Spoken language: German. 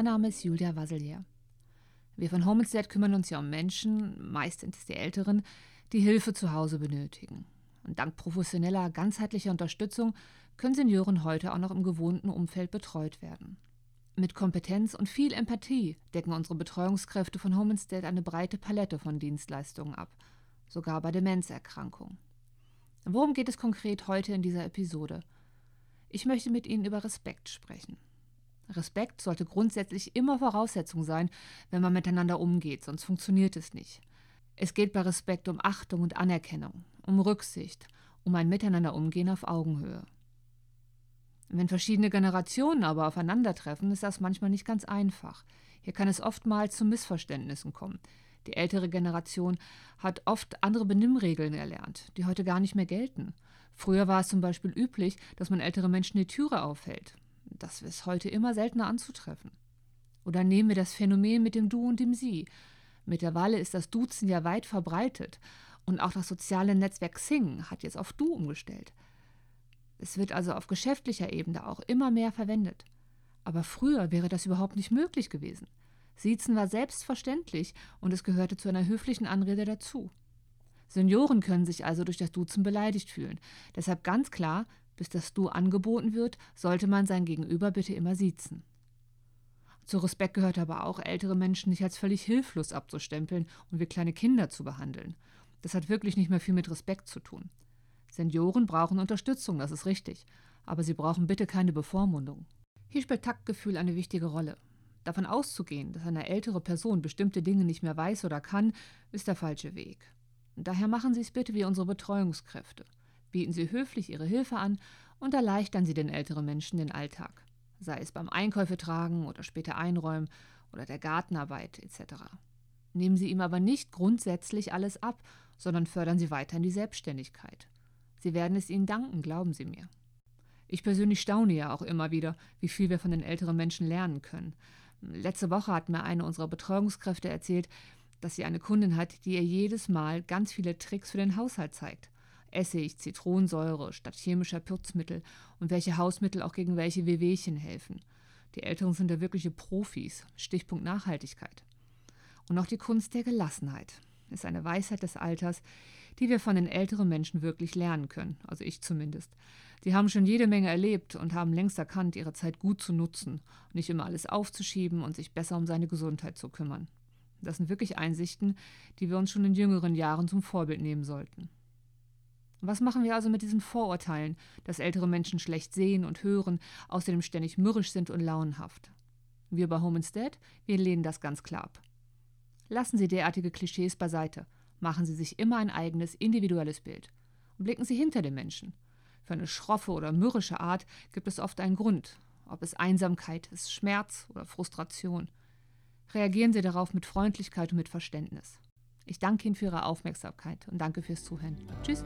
ist Julia Wasselier. Wir von Homestead kümmern uns ja um Menschen, meistens die Älteren, die Hilfe zu Hause benötigen. Und dank professioneller, ganzheitlicher Unterstützung können Senioren heute auch noch im gewohnten Umfeld betreut werden. Mit Kompetenz und viel Empathie decken unsere Betreuungskräfte von Homestead eine breite Palette von Dienstleistungen ab, sogar bei Demenzerkrankungen. Worum geht es konkret heute in dieser Episode? Ich möchte mit Ihnen über Respekt sprechen. Respekt sollte grundsätzlich immer Voraussetzung sein, wenn man miteinander umgeht, sonst funktioniert es nicht. Es geht bei Respekt um Achtung und Anerkennung, um Rücksicht, um ein Miteinanderumgehen auf Augenhöhe. Wenn verschiedene Generationen aber aufeinandertreffen, ist das manchmal nicht ganz einfach. Hier kann es oftmals zu Missverständnissen kommen. Die ältere Generation hat oft andere Benimmregeln erlernt, die heute gar nicht mehr gelten. Früher war es zum Beispiel üblich, dass man ältere Menschen die Türe aufhält. Das ist heute immer seltener anzutreffen. Oder nehmen wir das Phänomen mit dem Du und dem Sie. Mittlerweile ist das Duzen ja weit verbreitet und auch das soziale Netzwerk Xing hat jetzt auf Du umgestellt. Es wird also auf geschäftlicher Ebene auch immer mehr verwendet. Aber früher wäre das überhaupt nicht möglich gewesen. Siezen war selbstverständlich und es gehörte zu einer höflichen Anrede dazu. Senioren können sich also durch das Duzen beleidigt fühlen. Deshalb ganz klar, bis das Du angeboten wird, sollte man sein Gegenüber bitte immer siezen. Zu Respekt gehört aber auch, ältere Menschen nicht als völlig hilflos abzustempeln und wie kleine Kinder zu behandeln. Das hat wirklich nicht mehr viel mit Respekt zu tun. Senioren brauchen Unterstützung, das ist richtig, aber sie brauchen bitte keine Bevormundung. Hier spielt Taktgefühl eine wichtige Rolle. Davon auszugehen, dass eine ältere Person bestimmte Dinge nicht mehr weiß oder kann, ist der falsche Weg. Und daher machen Sie es bitte wie unsere Betreuungskräfte. Bieten Sie höflich Ihre Hilfe an und erleichtern Sie den älteren Menschen den Alltag, sei es beim Einkäufe tragen oder später einräumen oder der Gartenarbeit etc. Nehmen Sie ihm aber nicht grundsätzlich alles ab, sondern fördern Sie weiterhin die Selbstständigkeit. Sie werden es ihnen danken, glauben Sie mir. Ich persönlich staune ja auch immer wieder, wie viel wir von den älteren Menschen lernen können. Letzte Woche hat mir eine unserer Betreuungskräfte erzählt, dass sie eine Kundin hat, die ihr jedes Mal ganz viele Tricks für den Haushalt zeigt. Essig, Zitronensäure statt chemischer Putzmittel und welche Hausmittel auch gegen welche Wehwehchen helfen. Die Älteren sind da wirkliche Profis. Stichpunkt Nachhaltigkeit. Und auch die Kunst der Gelassenheit ist eine Weisheit des Alters, die wir von den älteren Menschen wirklich lernen können, also ich zumindest. Sie haben schon jede Menge erlebt und haben längst erkannt, ihre Zeit gut zu nutzen, nicht immer alles aufzuschieben und sich besser um seine Gesundheit zu kümmern. Das sind wirklich Einsichten, die wir uns schon in jüngeren Jahren zum Vorbild nehmen sollten. Was machen wir also mit diesen Vorurteilen, dass ältere Menschen schlecht sehen und hören, außerdem ständig mürrisch sind und launenhaft? Wir bei Home Instead, wir lehnen das ganz klar ab. Lassen Sie derartige Klischees beiseite. Machen Sie sich immer ein eigenes, individuelles Bild. Und blicken Sie hinter den Menschen. Für eine schroffe oder mürrische Art gibt es oft einen Grund, ob es Einsamkeit ist, Schmerz oder Frustration. Reagieren Sie darauf mit Freundlichkeit und mit Verständnis. Ich danke Ihnen für Ihre Aufmerksamkeit und danke fürs Zuhören. Tschüss.